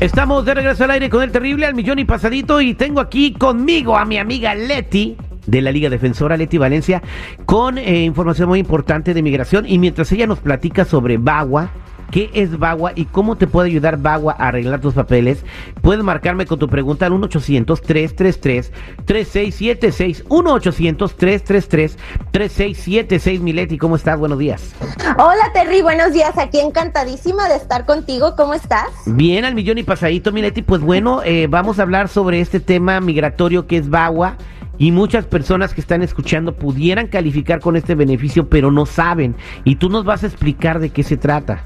Estamos de regreso al aire con el terrible al millón y pasadito y tengo aquí conmigo a mi amiga Leti de la Liga Defensora Leti Valencia con eh, información muy importante de migración. Y mientras ella nos platica sobre Bagua, qué es Bagua y cómo te puede ayudar Bagua a arreglar tus papeles, puedes marcarme con tu pregunta al 1-800-333-3676. 1-800-333-3676. Mileti, ¿cómo estás? Buenos días. Hola Terry, buenos días. Aquí encantadísima de estar contigo. ¿Cómo estás? Bien, al millón y pasadito, Mileti. Pues bueno, eh, vamos a hablar sobre este tema migratorio que es Bagua y muchas personas que están escuchando pudieran calificar con este beneficio, pero no saben. Y tú nos vas a explicar de qué se trata.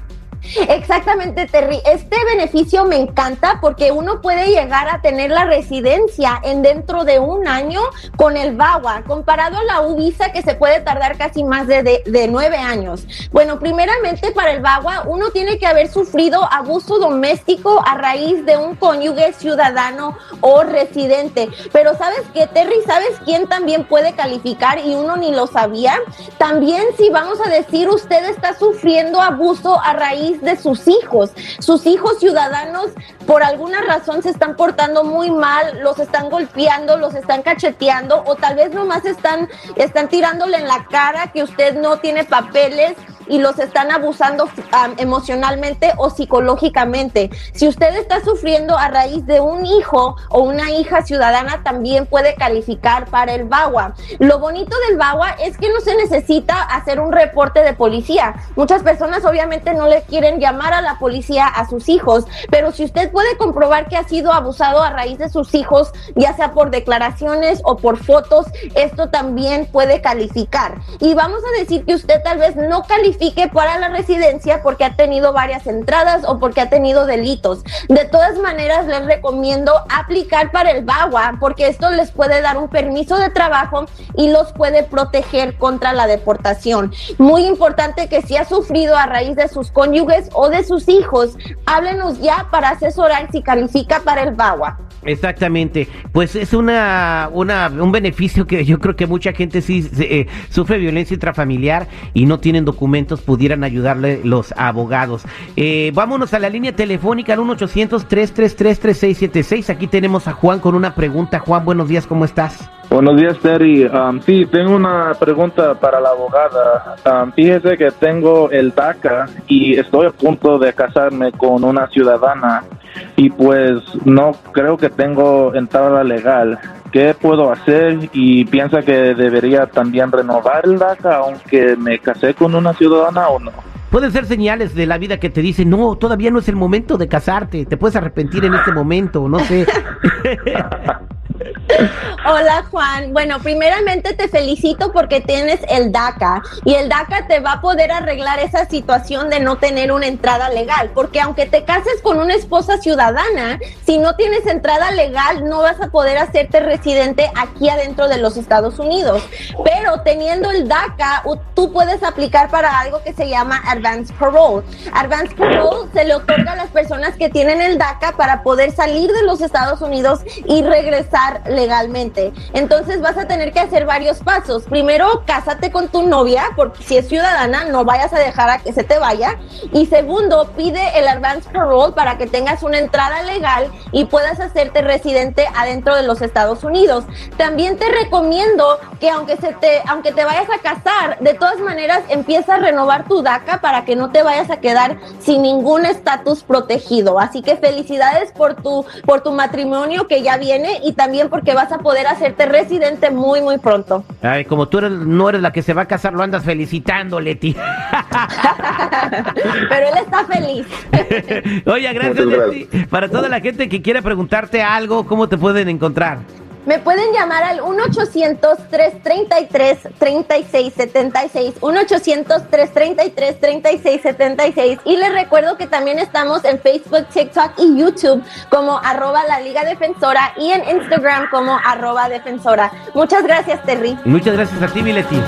Exactamente, Terry. Este beneficio me encanta porque uno puede llegar a tener la residencia en dentro de un año con el VAWA, comparado a la U-Visa que se puede tardar casi más de, de, nueve años. Bueno, primeramente para el VAWA uno tiene que haber sufrido abuso doméstico a raíz de un cónyuge ciudadano o residente. Pero ¿sabes qué, Terry? ¿Sabes quién también puede calificar y uno ni lo sabía? También si vamos a decir usted está sufriendo abuso a raíz de sus hijos. Sus hijos ciudadanos por alguna razón se están portando muy mal, los están golpeando, los están cacheteando o tal vez nomás están, están tirándole en la cara que usted no tiene papeles y los están abusando emocionalmente o psicológicamente. Si usted está sufriendo a raíz de un hijo o una hija ciudadana, también puede calificar para el BAWA. Lo bonito del BAWA es que no se necesita hacer un reporte de policía. Muchas personas obviamente no le quieren llamar a la policía a sus hijos, pero si usted puede comprobar que ha sido abusado a raíz de sus hijos, ya sea por declaraciones o por fotos, esto también puede calificar. Y vamos a decir que usted tal vez no califica para la residencia porque ha tenido varias entradas o porque ha tenido delitos. De todas maneras, les recomiendo aplicar para el BAWA porque esto les puede dar un permiso de trabajo y los puede proteger contra la deportación. Muy importante que si ha sufrido a raíz de sus cónyuges o de sus hijos, háblenos ya para asesorar si califica para el BAWA. Exactamente, pues es una, una, un beneficio que yo creo que mucha gente sí eh, sufre violencia intrafamiliar y no tienen documentos, pudieran ayudarle los abogados. Eh, vámonos a la línea telefónica al 1-800-333-3676. Aquí tenemos a Juan con una pregunta. Juan, buenos días, ¿cómo estás? Buenos días, Terry. Um, sí, tengo una pregunta para la abogada. Um, fíjese que tengo el DACA y estoy a punto de casarme con una ciudadana y pues no creo que tengo entrada legal. ¿Qué puedo hacer? Y piensa que debería también renovar el DACA aunque me casé con una ciudadana o no. Pueden ser señales de la vida que te dicen, no, todavía no es el momento de casarte, te puedes arrepentir en este momento, no sé. Hola Juan. Bueno, primeramente te felicito porque tienes el DACA y el DACA te va a poder arreglar esa situación de no tener una entrada legal, porque aunque te cases con una esposa ciudadana, si no tienes entrada legal no vas a poder hacerte residente aquí adentro de los Estados Unidos. Pero teniendo el DACA, tú puedes aplicar para algo que se llama Advance Parole. Advance Parole se le otorga a las personas que tienen el DACA para poder salir de los Estados Unidos y regresar legalmente. Entonces vas a tener que hacer varios pasos. Primero, cásate con tu novia, porque si es ciudadana, no vayas a dejar a que se te vaya. Y segundo, pide el advance parole para que tengas una entrada legal y puedas hacerte residente adentro de los Estados Unidos. También te recomiendo que aunque se te, aunque te vayas a casar, de todas maneras empieza a renovar tu DACA para que no te vayas a quedar sin ningún estatus protegido. Así que felicidades por tu, por tu matrimonio que ya viene y también porque vas a poder hacerte residente muy, muy pronto. Ay, como tú eres, no eres la que se va a casar, lo andas felicitando, Leti. Pero él está feliz. Oye, gracias, Leti. Para toda la gente que quiere preguntarte algo, ¿cómo te pueden encontrar? Me pueden llamar al 1-800-333-3676. 1-800-333-3676. Y les recuerdo que también estamos en Facebook, TikTok y YouTube como arroba la Liga Defensora y en Instagram como arroba defensora. Muchas gracias, Terry. Muchas gracias a ti, Mileti.